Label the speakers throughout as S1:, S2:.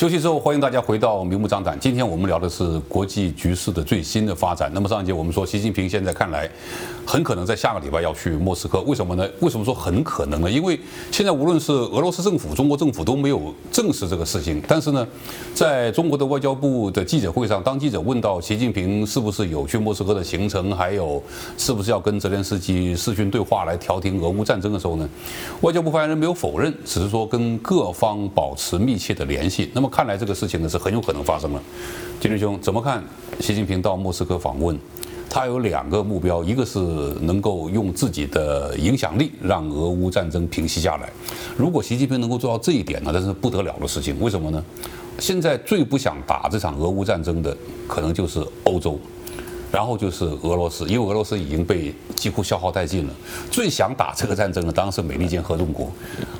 S1: 休息之后，欢迎大家回到明目张胆。今天我们聊的是国际局势的最新的发展。那么上一节我们说，习近平现在看来很可能在下个礼拜要去莫斯科。为什么呢？为什么说很可能呢？因为现在无论是俄罗斯政府、中国政府都没有证实这个事情。但是呢，在中国的外交部的记者会上，当记者问到习近平是不是有去莫斯科的行程，还有是不是要跟泽连斯基视讯对话来调停俄乌战争的时候呢，外交部发言人没有否认，只是说跟各方保持密切的联系。那么看来这个事情呢是很有可能发生了，金师兄怎么看？习近平到莫斯科访问，他有两个目标，一个是能够用自己的影响力让俄乌战争平息下来。如果习近平能够做到这一点呢，那是不得了的事情。为什么呢？现在最不想打这场俄乌战争的，可能就是欧洲。然后就是俄罗斯，因为俄罗斯已经被几乎消耗殆尽了。最想打这个战争的当然是美利坚合众国。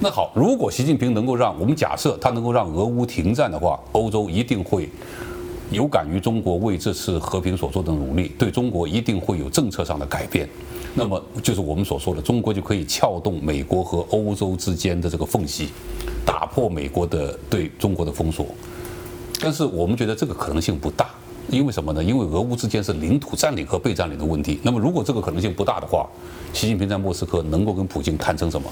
S1: 那好，如果习近平能够让我们假设他能够让俄乌停战的话，欧洲一定会有感于中国为这次和平所做的努力，对中国一定会有政策上的改变。那么就是我们所说的，中国就可以撬动美国和欧洲之间的这个缝隙，打破美国的对中国的封锁。但是我们觉得这个可能性不大。因为什么呢？因为俄乌之间是领土占领和被占领的问题。那么，如果这个可能性不大的话，习近平在莫斯科能够跟普京谈成什么？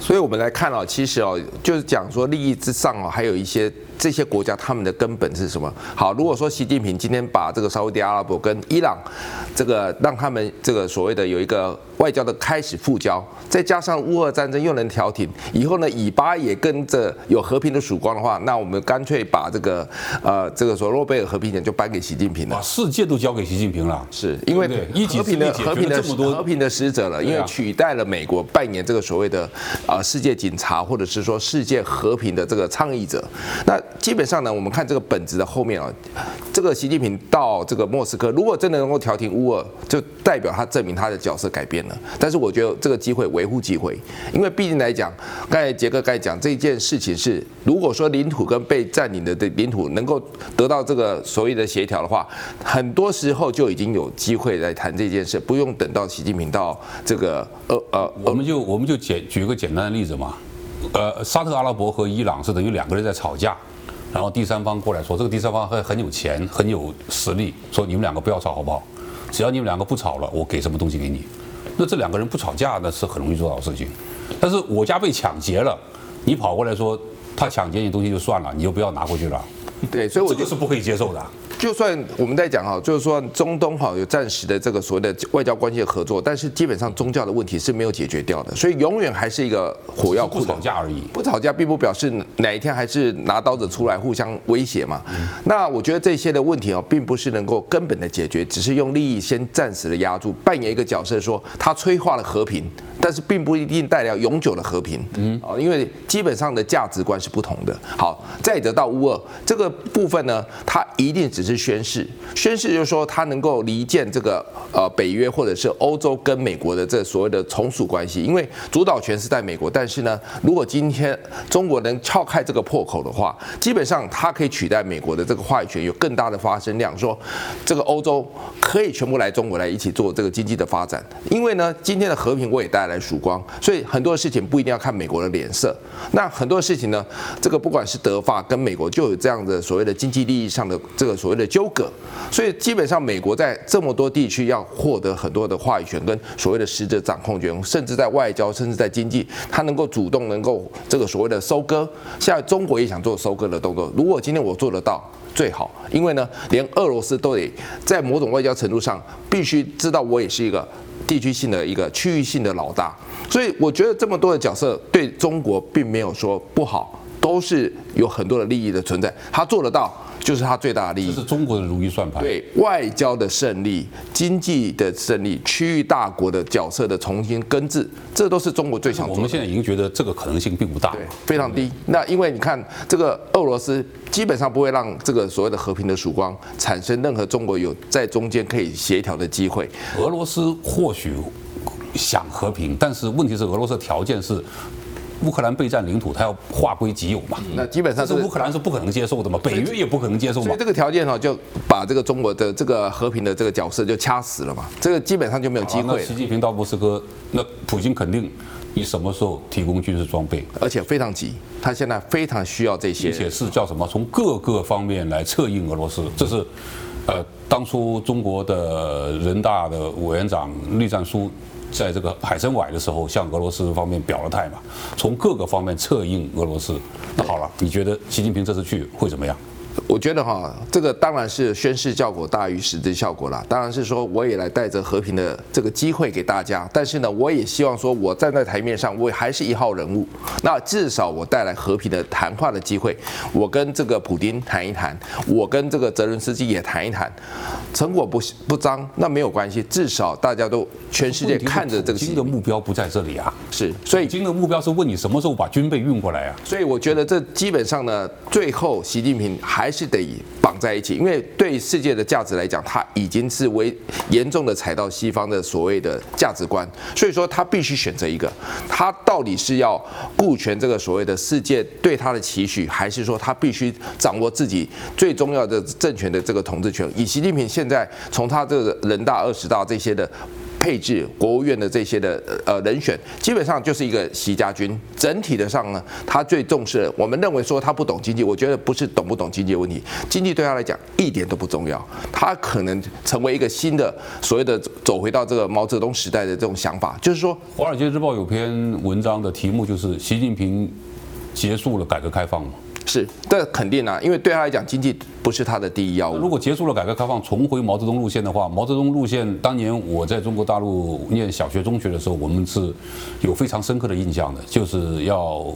S2: 所以我们来看啊，其实哦，就是讲说利益之上啊，还有一些。这些国家他们的根本是什么？好，如果说习近平今天把这个沙乌地阿拉伯跟伊朗，这个让他们这个所谓的有一个外交的开始复交，再加上乌俄战争又能调停，以后呢，以巴也跟着有和平的曙光的话，那我们干脆把这个呃这个说诺贝尔和平奖就颁给习近平了，
S1: 把世界都交给习近平了，
S2: 是因为和平的和平的和平的使者了，因为取代了美国扮演这个所谓的啊世界警察或者是说世界和平的这个倡议者，那。基本上呢，我们看这个本质的后面啊，这个习近平到这个莫斯科，如果真的能够调停乌俄，就代表他证明他的角色改变了。但是我觉得这个机会微乎其微，因为毕竟来讲，刚才杰哥刚才讲这件事情是，如果说领土跟被占领的的领土能够得到这个所谓的协调的话，很多时候就已经有机会来谈这件事，不用等到习近平到这个呃呃，
S1: 我们就我们就简举一个简单的例子嘛，呃，沙特阿拉伯和伊朗是等于两个人在吵架。然后第三方过来说，这个第三方很很有钱，很有实力，说你们两个不要吵好不好？只要你们两个不吵了，我给什么东西给你。那这两个人不吵架，那是很容易做到的事情。但是我家被抢劫了，你跑过来说他抢劫你东西就算了，你就不要拿回去了。
S2: 对，所以我
S1: 就是不可以接受的。
S2: 就算我们在讲哈，就是说中东哈有暂时的这个所谓的外交关系的合作，但是基本上宗教的问题是没有解决掉的，所以永远还是一个火药库。
S1: 不吵架而已，
S2: 不吵架并不表示哪一天还是拿刀子出来互相威胁嘛。那我觉得这些的问题哦，并不是能够根本的解决，只是用利益先暂时的压住，扮演一个角色，说他催化了和平，但是并不一定带来永久的和平。嗯，啊，因为基本上的价值观是不同的。好，再得到乌二这个部分呢，它一定只是。宣誓，宣誓就是说它能够离间这个呃北约或者是欧洲跟美国的这所谓的从属关系，因为主导权是在美国。但是呢，如果今天中国能撬开这个破口的话，基本上它可以取代美国的这个话语权，有更大的发声量，说这个欧洲可以全部来中国来一起做这个经济的发展。因为呢，今天的和平我也带来来曙光，所以很多事情不一定要看美国的脸色。那很多事情呢，这个不管是德法跟美国就有这样的所谓的经济利益上的这个所谓的。纠葛，所以基本上美国在这么多地区要获得很多的话语权跟所谓的实质掌控权，甚至在外交，甚至在经济，它能够主动能够这个所谓的收割。现在中国也想做收割的动作，如果今天我做得到最好，因为呢，连俄罗斯都得在某种外交程度上必须知道我也是一个地区性的一个区域性的老大，所以我觉得这么多的角色对中国并没有说不好，都是有很多的利益的存在，他做得到。就是他最大的利益，
S1: 这是中国的如意算盘。
S2: 对外交的胜利、经济的胜利、区域大国的角色的重新根治，这都是中国最想做的。
S1: 我们现在已经觉得这个可能性并不大，
S2: 对，非常低。那因为你看，这个俄罗斯基本上不会让这个所谓的和平的曙光产生任何中国有在中间可以协调的机会。
S1: 俄罗斯或许想和平，但是问题是俄罗斯的条件是。乌克兰备战领土，他要划归己有嘛？
S2: 那基本上
S1: 是乌克兰是不可能接受的嘛？北约也不可能接受嘛？
S2: 所以这个条件哈，就把这个中国的这个和平的这个角色就掐死了嘛？这个基本上就没有机会。
S1: 习近平到莫斯科，那普京肯定你什么时候提供军事装备？
S2: 而且非常急，他现在非常需要这些，
S1: 而且是叫什么？从各个方面来策应俄罗斯。这是呃，当初中国的人大的委员长栗战书。在这个海参崴的时候，向俄罗斯方面表了态嘛，从各个方面策应俄罗斯。那好了，你觉得习近平这次去会怎么样？
S2: 我觉得哈，这个当然是宣示效果大于实质效果啦。当然是说，我也来带着和平的这个机会给大家。但是呢，我也希望说，我站在台面上，我还是一号人物。那至少我带来和平的谈话的机会。我跟这个普丁谈一谈，我跟这个泽伦斯基也谈一谈。成果不不彰，那没有关系。至少大家都全世界看着这个。
S1: 普京的目标不在这里啊，
S2: 是。所以，
S1: 普京的目标是问你什么时候把军备运过来啊。
S2: 所以我觉得这基本上呢，最后习近平还。还是得绑在一起，因为对世界的价值来讲，他已经是为严重的踩到西方的所谓的价值观，所以说他必须选择一个，他到底是要顾全这个所谓的世界对他的期许，还是说他必须掌握自己最重要的政权的这个统治权？以习近平现在从他这个人大、二十大这些的。配置国务院的这些的呃人选，基本上就是一个习家军。整体的上呢，他最重视，我们认为说他不懂经济，我觉得不是懂不懂经济的问题，经济对他来讲一点都不重要。他可能成为一个新的所谓的走回到这个毛泽东时代的这种想法，就是说，《
S1: 华尔街日报》有篇文章的题目就是习近平结束了改革开放嘛。
S2: 是，这肯定啊，因为对他来讲，经济不是他的第一要务。
S1: 如果结束了改革开放，重回毛泽东路线的话，毛泽东路线，当年我在中国大陆念小学、中学的时候，我们是有非常深刻的印象的，就是要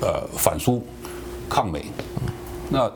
S1: 呃反苏、抗美。那。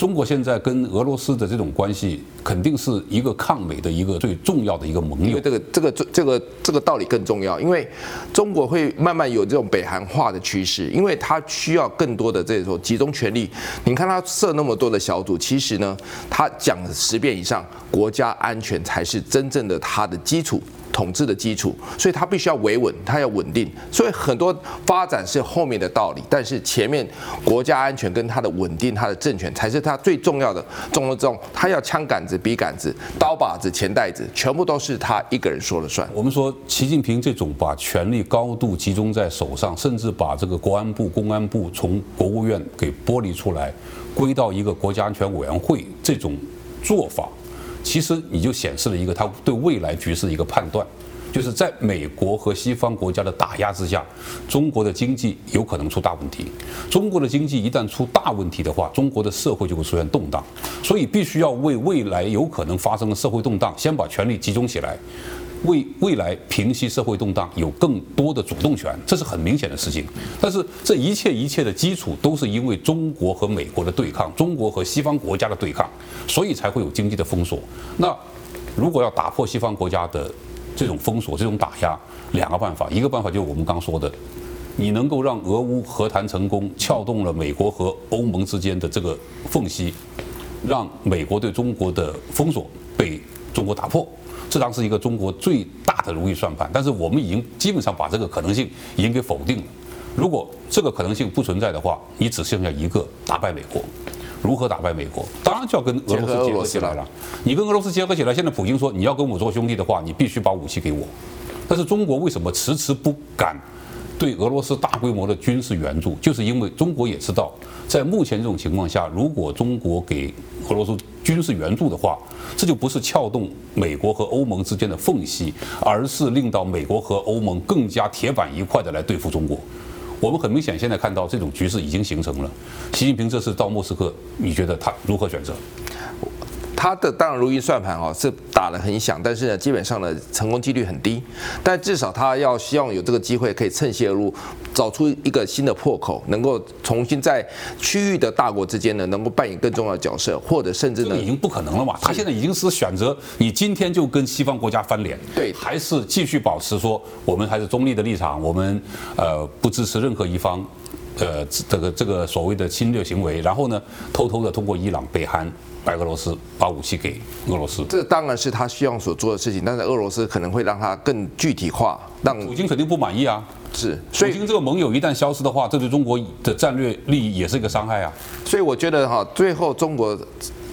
S1: 中国现在跟俄罗斯的这种关系，肯定是一个抗美的一个最重要的一个盟友。
S2: 这个这个这个这个道理更重要，因为中国会慢慢有这种北韩化的趋势，因为它需要更多的这种集中权力。你看它设那么多的小组，其实呢，它讲十遍以上，国家安全才是真正的它的基础。统治的基础，所以它必须要维稳，它要稳定。所以很多发展是后面的道理，但是前面国家安全跟它的稳定、它的政权才是它最重要的。中了重，他要枪杆子、笔杆子、刀把子、钱袋子，全部都是他一个人说了算。
S1: 我们说习近平这种把权力高度集中在手上，甚至把这个国安部、公安部从国务院给剥离出来，归到一个国家安全委员会这种做法。其实你就显示了一个他对未来局势的一个判断，就是在美国和西方国家的打压之下，中国的经济有可能出大问题。中国的经济一旦出大问题的话，中国的社会就会出现动荡。所以必须要为未来有可能发生的社会动荡，先把权力集中起来。为未来平息社会动荡有更多的主动权，这是很明显的事情。但是这一切一切的基础都是因为中国和美国的对抗，中国和西方国家的对抗，所以才会有经济的封锁。那如果要打破西方国家的这种封锁、这种打压，两个办法，一个办法就是我们刚说的，你能够让俄乌和谈成功，撬动了美国和欧盟之间的这个缝隙，让美国对中国的封锁被中国打破。这当是一个中国最大的如意算盘，但是我们已经基本上把这个可能性已经给否定了。如果这个可能性不存在的话，你只剩下一个打败美国。如何打败美国？当然就要跟俄罗斯结合起来了。你跟俄罗斯结合起来，现在普京说你要跟我做兄弟的话，你必须把武器给我。但是中国为什么迟迟不敢对俄罗斯大规模的军事援助？就是因为中国也知道，在目前这种情况下，如果中国给俄罗斯军事援助的话，这就不是撬动美国和欧盟之间的缝隙，而是令到美国和欧盟更加铁板一块的来对付中国。我们很明显现在看到这种局势已经形成了。习近平这次到莫斯科，你觉得他如何选择？
S2: 他的当然如意算盘哦，是打得很响，但是呢，基本上呢，成功几率很低。但至少他要希望有这个机会，可以趁虚而入，找出一个新的破口，能够重新在区域的大国之间呢，能够扮演更重要的角色，或者甚至呢，
S1: 已经不可能了嘛。他现在已经是选择，你今天就跟西方国家翻脸，
S2: 对，
S1: 还是继续保持说我们还是中立的立场，我们呃不支持任何一方，呃这个这个所谓的侵略行为，然后呢，偷偷的通过伊朗、北韩。白俄罗斯，把武器给俄罗斯。
S2: 这当然是他希望所做的事情，但是俄罗斯可能会让他更具体化，让
S1: 普京肯定不满意啊。
S2: 是，
S1: 所以普京这个盟友一旦消失的话，这对中国的战略利益也是一个伤害啊。
S2: 所以我觉得哈，最后中国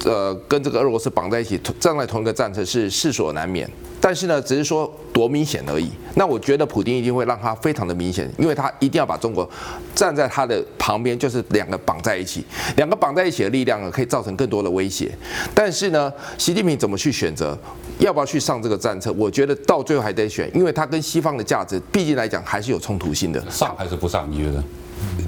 S2: 呃跟这个俄罗斯绑在一起，站在同一个战车是势所难免。但是呢，只是说多明显而已。那我觉得普京一定会让他非常的明显，因为他一定要把中国站在他的旁边，就是两个绑在一起，两个绑在一起的力量呢，可以造成更多的威胁。但是呢，习近平怎么去选择，要不要去上这个战车？我觉得到最后还得选，因为他跟西方的价值，毕竟来讲还是有冲突性的。
S1: 上还是不上？你觉得？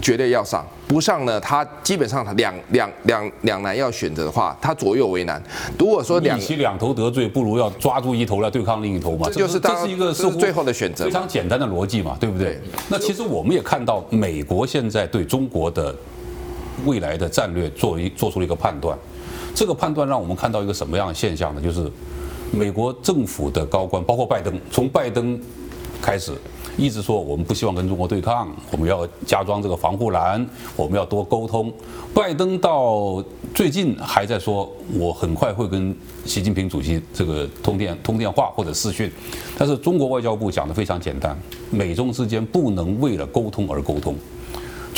S2: 绝对要上，不上呢，他基本上他两两两两难要选择的话，他左右为难。如果说两，与
S1: 其两头得罪，不如要抓住一头来对抗另一头嘛。
S2: 这就是这是一个是最后的选择，
S1: 非常简单的逻辑嘛，对不？对，那其实我们也看到，美国现在对中国的未来的战略做一做出了一个判断。这个判断让我们看到一个什么样的现象呢？就是美国政府的高官，包括拜登，从拜登开始。一直说我们不希望跟中国对抗，我们要加装这个防护栏，我们要多沟通。拜登到最近还在说，我很快会跟习近平主席这个通电通电话或者视讯。但是中国外交部讲的非常简单，美中之间不能为了沟通而沟通。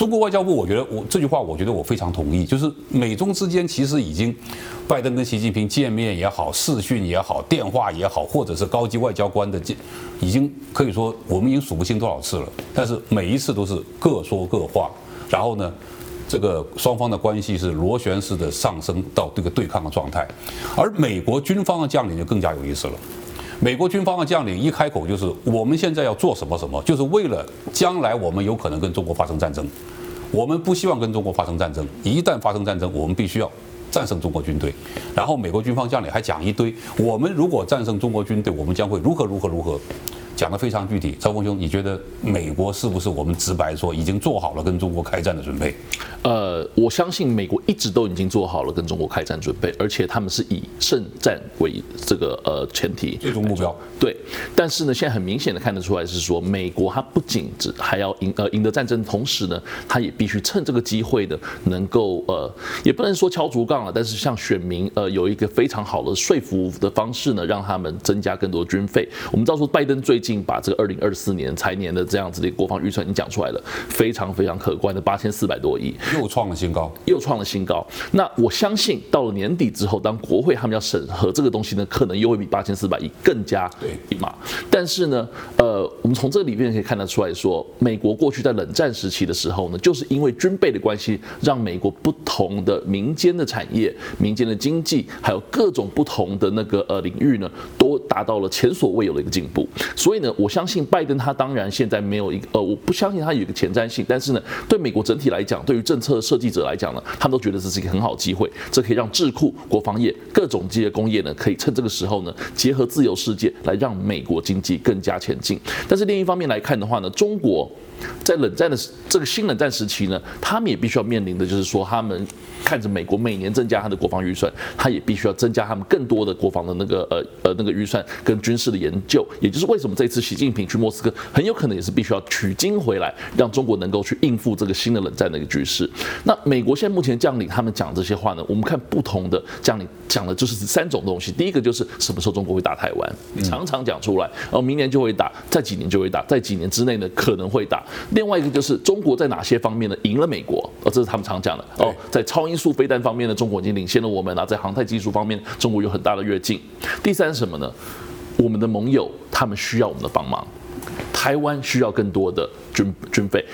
S1: 中国外交部，我觉得我这句话，我觉得我非常同意。就是美中之间其实已经，拜登跟习近平见面也好，视讯也好，电话也好，或者是高级外交官的见，已经可以说我们已经数不清多少次了。但是每一次都是各说各话，然后呢，这个双方的关系是螺旋式的上升到这个对抗的状态。而美国军方的将领就更加有意思了。美国军方的将领一开口就是我们现在要做什么什么，就是为了将来我们有可能跟中国发生战争，我们不希望跟中国发生战争。一旦发生战争，我们必须要战胜中国军队。然后美国军方将领还讲一堆，我们如果战胜中国军队，我们将会如何如何如何。讲得非常具体，赵峰兄，你觉得美国是不是我们直白说已经做好了跟中国开战的准备？
S3: 呃，我相信美国一直都已经做好了跟中国开战准备，而且他们是以胜战为这个呃前提，
S1: 最终目标。
S3: 对，但是呢，现在很明显的看得出来是说，美国它不仅只还要赢呃赢得战争，同时呢，它也必须趁这个机会的能够呃，也不能说敲竹杠了，但是向选民呃有一个非常好的说服的方式呢，让他们增加更多军费。我们知道说拜登最近。把这个二零二四年财年的这样子的国防预算已经讲出来了，非常非常可观的八千四百多亿，
S1: 又创了新高，
S3: 又创了新高。那我相信到了年底之后，当国会他们要审核这个东西呢，可能又会比八千四百亿更加对嘛。但是呢，呃，我们从这个里面可以看得出来说，美国过去在冷战时期的时候呢，就是因为军备的关系，让美国不同的民间的产业、民间的经济，还有各种不同的那个呃领域呢，都达到了前所未有的一个进步。所以所以呢，我相信拜登他当然现在没有一个呃，我不相信他有一个前瞻性，但是呢，对美国整体来讲，对于政策设计者来讲呢，他们都觉得这是一个很好机会，这可以让智库、国防业、各种机械工业呢，可以趁这个时候呢，结合自由世界来让美国经济更加前进。但是另一方面来看的话呢，中国。在冷战的这个新冷战时期呢，他们也必须要面临的就是说，他们看着美国每年增加他的国防预算，他也必须要增加他们更多的国防的那个呃呃那个预算跟军事的研究。也就是为什么这次习近平去莫斯科，很有可能也是必须要取经回来，让中国能够去应付这个新的冷战的一个局势。那美国现在目前将领他们讲这些话呢，我们看不同的将领讲的就是三种东西。第一个就是什么时候中国会打台湾，常常讲出来，然后明年就会打，在几年就会打，在几年之内呢可能会打。另外一个就是中国在哪些方面呢赢了美国？哦，这是他们常讲的哦，在超音速飞弹方面呢，中国已经领先了我们啊，在航太技术方面，中国有很大的跃进。第三是什么呢？我们的盟友他们需要我们的帮忙，台湾需要更多的军军费。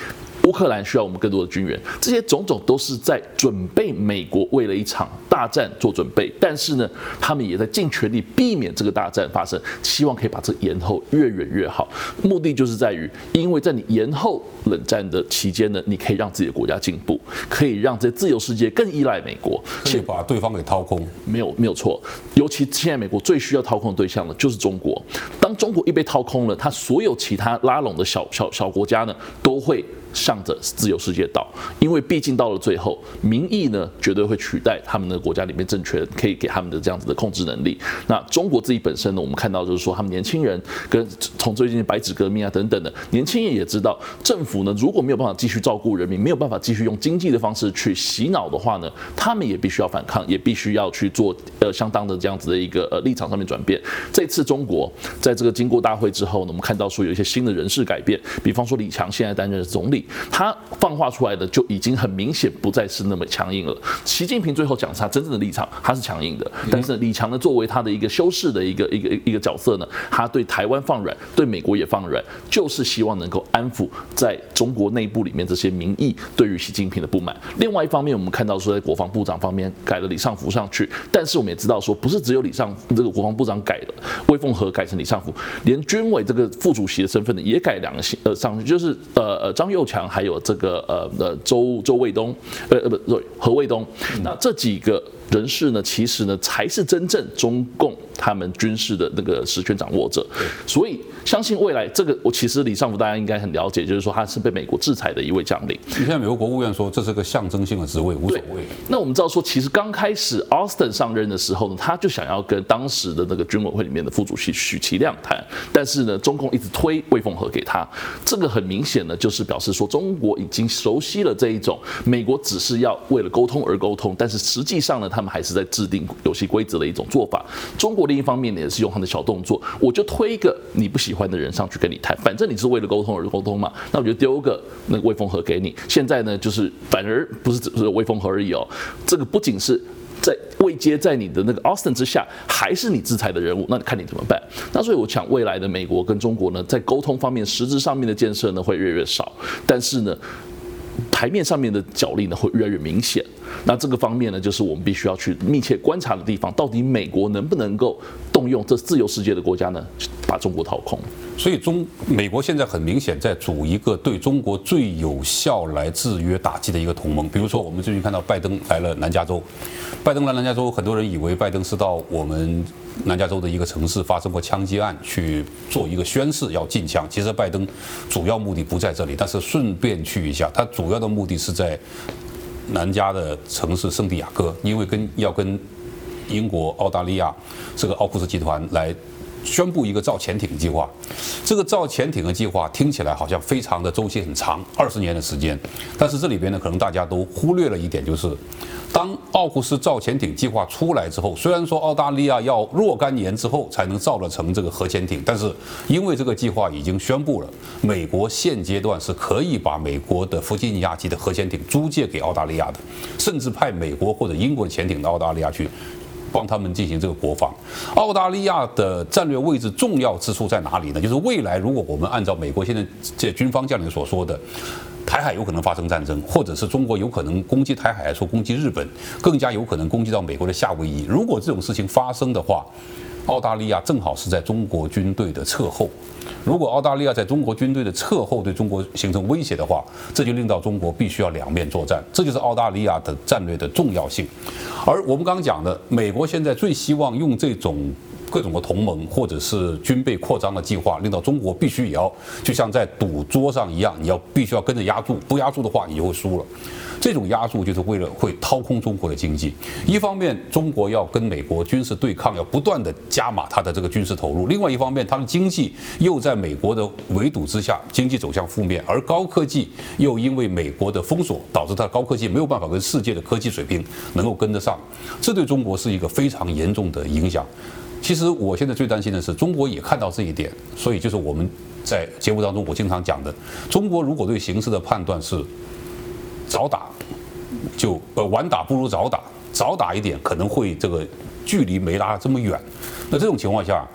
S3: 乌克兰需要我们更多的军援，这些种种都是在准备美国为了一场大战做准备，但是呢，他们也在尽全力避免这个大战发生，希望可以把这延后越远越好。目的就是在于，因为在你延后冷战的期间呢，你可以让自己的国家进步，可以让这自由世界更依赖美国，
S1: 可以把对方给掏空。
S3: 没有没有错，尤其现在美国最需要掏空的对象呢，就是中国。当中国一被掏空了，他所有其他拉拢的小小小国家呢，都会。向着自由世界倒，因为毕竟到了最后，民意呢绝对会取代他们的国家里面政权可以给他们的这样子的控制能力。那中国自己本身呢，我们看到就是说，他们年轻人跟从最近的白纸革命啊等等的年轻人也知道，政府呢如果没有办法继续照顾人民，没有办法继续用经济的方式去洗脑的话呢，他们也必须要反抗，也必须要去做呃相当的这样子的一个呃立场上面转变。这次中国在这个经过大会之后呢，我们看到说有一些新的人事改变，比方说李强现在担任总理。他放话出来的就已经很明显不再是那么强硬了。习近平最后讲他真正的立场，他是强硬的。但是李强呢，作为他的一个修饰的一个一个一个角色呢，他对台湾放软，对美国也放软，就是希望能够安抚在中国内部里面这些民意对于习近平的不满。另外一方面，我们看到说在国防部长方面改了李尚福上去，但是我们也知道说，不是只有李尚这个国防部长改了，魏凤和改成李尚福，连军委这个副主席的身份呢也改两个呃上去，就是呃呃张又强。还有这个呃呃周周卫东，呃呃不何卫东，那这几个。人士呢，其实呢才是真正中共他们军事的那个实权掌握者，所以相信未来这个，我其实李尚福大家应该很了解，就是说他是被美国制裁的一位将领。
S1: 现在美国国务院说这是个象征性的职位，无所谓。
S3: 那我们知道说，其实刚开始 Austin 上任的时候呢，他就想要跟当时的那个军委会里面的副主席许其亮谈，但是呢，中共一直推魏凤和给他，这个很明显呢，就是表示说中国已经熟悉了这一种美国只是要为了沟通而沟通，但是实际上呢，他们还是在制定游戏规则的一种做法。中国另一方面呢，也是用他的小动作，我就推一个你不喜欢的人上去跟你谈，反正你是为了沟通而沟通嘛，那我就丢个那个魏凤和给你。现在呢，就是反而不是只是魏凤和而已哦，这个不仅是在未接在你的那个 Austin 之下，还是你制裁的人物，那你看你怎么办？那所以我想，未来的美国跟中国呢，在沟通方面实质上面的建设呢，会越来越少，但是呢，台面上面的角力呢，会越来越明显。那这个方面呢，就是我们必须要去密切观察的地方。到底美国能不能够动用这自由世界的国家呢，把中国掏空？
S1: 所以中美国现在很明显在组一个对中国最有效来制约打击的一个同盟。比如说，我们最近看到拜登来了南加州，拜登来南加州，很多人以为拜登是到我们南加州的一个城市发生过枪击案去做一个宣誓要禁枪。其实拜登主要目的不在这里，但是顺便去一下，他主要的目的是在。南加的城市圣地亚哥，因为跟要跟英国、澳大利亚这个奥库斯集团来宣布一个造潜艇计划。这个造潜艇的计划听起来好像非常的周期很长，二十年的时间。但是这里边呢，可能大家都忽略了一点，就是。当奥库斯造潜艇计划出来之后，虽然说澳大利亚要若干年之后才能造得成这个核潜艇，但是因为这个计划已经宣布了，美国现阶段是可以把美国的弗吉尼亚级的核潜艇租借给澳大利亚的，甚至派美国或者英国潜艇到澳大利亚去帮他们进行这个国防。澳大利亚的战略位置重要之处在哪里呢？就是未来如果我们按照美国现在这军方将领所说的。台海有可能发生战争，或者是中国有可能攻击台海，说攻击日本，更加有可能攻击到美国的夏威夷。如果这种事情发生的话，澳大利亚正好是在中国军队的侧后。如果澳大利亚在中国军队的侧后对中国形成威胁的话，这就令到中国必须要两面作战。这就是澳大利亚的战略的重要性。而我们刚刚讲的，美国现在最希望用这种。各种的同盟或者是军备扩张的计划，令到中国必须也要就像在赌桌上一样，你要必须要跟着压注，不压注的话你就会输了。这种压注就是为了会掏空中国的经济。一方面，中国要跟美国军事对抗，要不断的加码它的这个军事投入；另外一方面，它的经济又在美国的围堵之下，经济走向负面，而高科技又因为美国的封锁，导致它高科技没有办法跟世界的科技水平能够跟得上。这对中国是一个非常严重的影响。其实我现在最担心的是，中国也看到这一点，所以就是我们在节目当中我经常讲的，中国如果对形势的判断是早打就呃晚打不如早打，早打一点可能会这个距离没拉这么远，那这种情况下。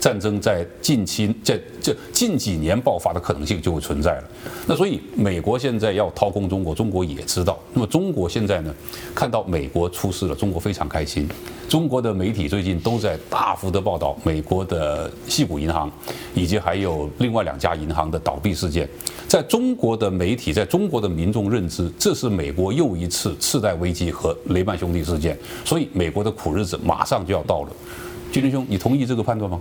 S1: 战争在近期在这近几年爆发的可能性就会存在了。那所以美国现在要掏空中国，中国也知道。那么中国现在呢，看到美国出事了，中国非常开心。中国的媒体最近都在大幅的报道美国的矽谷银行，以及还有另外两家银行的倒闭事件。在中国的媒体，在中国的民众认知，这是美国又一次次贷危机和雷曼兄弟事件。所以美国的苦日子马上就要到了。军军兄，你同意这个判断吗？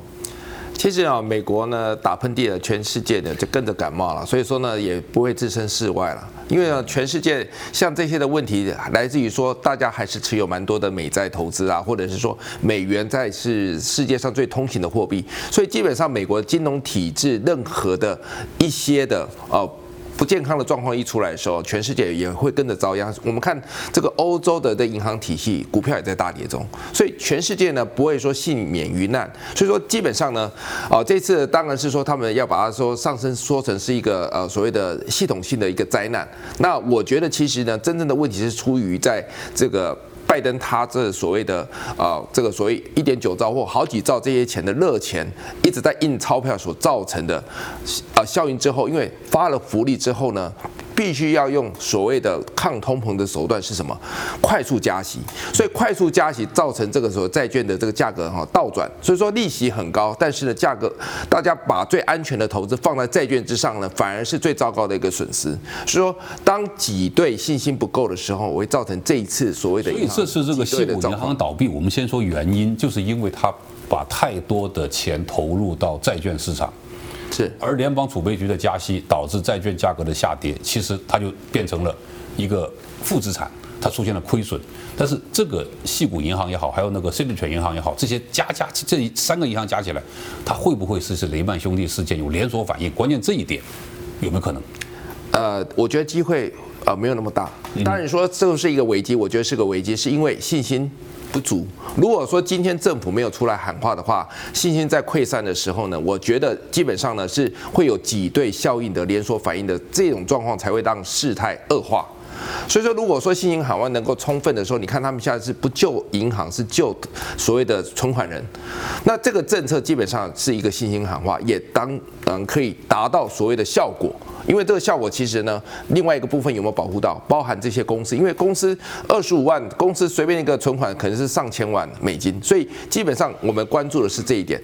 S2: 其实啊，美国呢打喷嚏了，全世界呢就跟着感冒了，所以说呢也不会置身事外了。因为呢，全世界像这些的问题来自于说，大家还是持有蛮多的美债投资啊，或者是说美元债是世界上最通行的货币，所以基本上美国金融体制任何的一些的呃。不健康的状况一出来的时候，全世界也会跟着遭殃。我们看这个欧洲的的银行体系，股票也在大跌中，所以全世界呢不会说幸免于难。所以说基本上呢，哦，这次当然是说他们要把它说上升说成是一个呃所谓的系统性的一个灾难。那我觉得其实呢，真正的问题是出于在这个。拜登他这所谓的啊、这个所谓一点九兆或好几兆这些钱的热钱一直在印钞票所造成的啊效应之后，因为发了福利之后呢。必须要用所谓的抗通膨的手段是什么？快速加息，所以快速加息造成这个时候债券的这个价格哈倒转，所以说利息很高，但是呢价格大家把最安全的投资放在债券之上呢，反而是最糟糕的一个损失。所以说当挤兑信心不够的时候，我会造成这一次所谓的。所以
S1: 这次这个矽谷银行倒闭，我们先说原因，就是因为它把太多的钱投入到债券市场。
S2: 是，
S1: 而联邦储备局的加息导致债券价格的下跌，其实它就变成了一个负资产，它出现了亏损。但是这个矽谷银行也好，还有那个 Signature 银行也好，这些加加这三个银行加起来，它会不会是是雷曼兄弟事件有连锁反应？关键这一点有没有可能？
S2: 呃，我觉得机会呃没有那么大。当然你说这是一个危机，我觉得是个危机，是因为信心。不足。如果说今天政府没有出来喊话的话，信心在溃散的时候呢，我觉得基本上呢是会有挤兑效应的连锁反应的这种状况才会让事态恶化。所以说，如果说信心喊话能够充分的时候，你看他们现在是不救银行，是救所谓的存款人，那这个政策基本上是一个信心喊话，也当然可以达到所谓的效果。因为这个效果其实呢，另外一个部分有没有保护到，包含这些公司，因为公司二十五万公司随便一个存款可能是上千万美金，所以基本上我们关注的是这一点。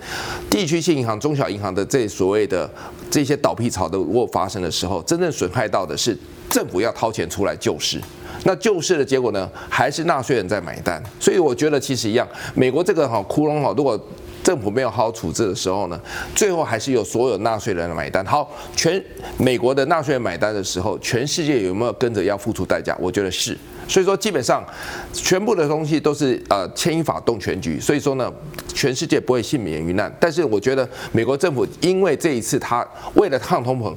S2: 地区性银行、中小银行的这所谓的这些倒闭潮的如果发生的时候，真正损害到的是政府要掏钱出来救市，那救市的结果呢，还是纳税人在买单。所以我觉得其实一样，美国这个哈窟窿哈，如果政府没有好好处置的时候呢，最后还是由所有纳税人来买单。好，全美国的纳税人买单的时候，全世界有没有跟着要付出代价？我觉得是。所以说，基本上全部的东西都是呃牵一发动全局。所以说呢，全世界不会幸免于难。但是我觉得美国政府因为这一次他为了抗通膨，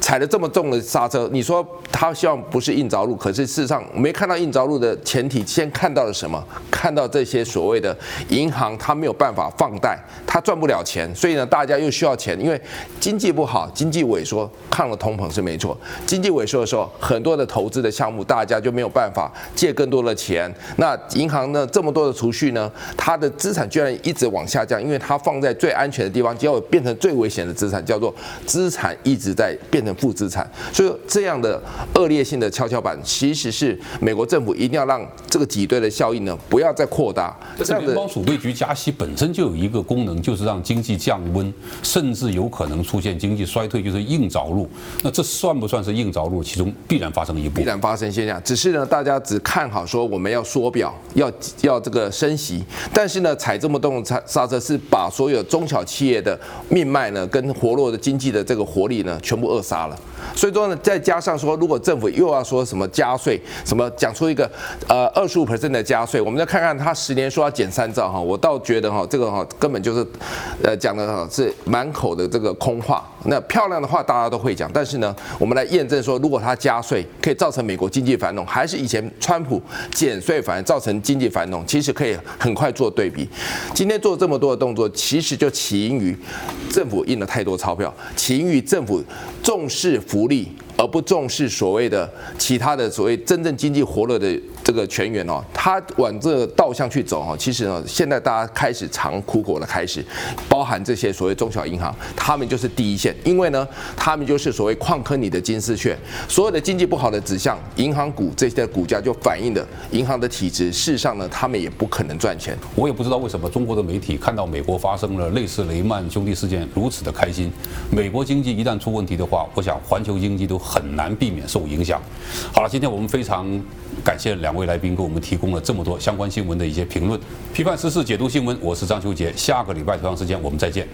S2: 踩了这么重的刹车。你说他希望不是硬着陆，可是事实上没看到硬着陆的前提，先看到了什么？看到这些所谓的银行，他没有办法放贷，他赚不了钱，所以呢，大家又需要钱，因为经济不好，经济萎缩，抗了通膨是没错。经济萎缩的时候，很多的投资的项目，大家就没有办法。借更多的钱，那银行呢？这么多的储蓄呢？它的资产居然一直往下降，因为它放在最安全的地方，结果变成最危险的资产，叫做资产一直在变成负资产。所以这样的恶劣性的跷跷板，其实是美国政府一定要让这个挤兑的效应呢不要再扩大。
S1: 这样的联邦储备局加息本身就有一个功能，就是让经济降温，甚至有可能出现经济衰退，就是硬着陆。那这算不算是硬着陆？其中必然发生一步，
S2: 必然发生现象。只是呢，大家。只看好说我们要缩表，要要这个升息，但是呢，踩这么动刹刹车是把所有中小企业的命脉呢，跟活络的经济的这个活力呢，全部扼杀了。所以说呢，再加上说，如果政府又要说什么加税，什么讲出一个呃二十五 percent 的加税，我们再看看他十年说要减三兆哈，我倒觉得哈，这个哈根本就是呃讲的哈是满口的这个空话。那漂亮的话大家都会讲，但是呢，我们来验证说，如果他加税可以造成美国经济繁荣，还是以前川普减税反而造成经济繁荣，其实可以很快做对比。今天做这么多的动作，其实就起因于政府印了太多钞票，起因于政府重视福利。而不重视所谓的其他的所谓真正经济活络的这个全员哦，他往这个道向去走哈，其实呢，现在大家开始尝苦果的开始，包含这些所谓中小银行，他们就是第一线，因为呢，他们就是所谓矿坑里的金丝雀，所有的经济不好的指向，银行股这些的股价就反映的银行的体质，事实上呢，他们也不可能赚钱。
S1: 我也不知道为什么中国的媒体看到美国发生了类似雷曼兄弟事件如此的开心，美国经济一旦出问题的话，我想环球经济都。很难避免受影响。好了，今天我们非常感谢两位位来宾给我们提供了这么多相关新闻的一些评论、批判时事、解读新闻。我是张秋杰，下个礼拜同样时间我们再见。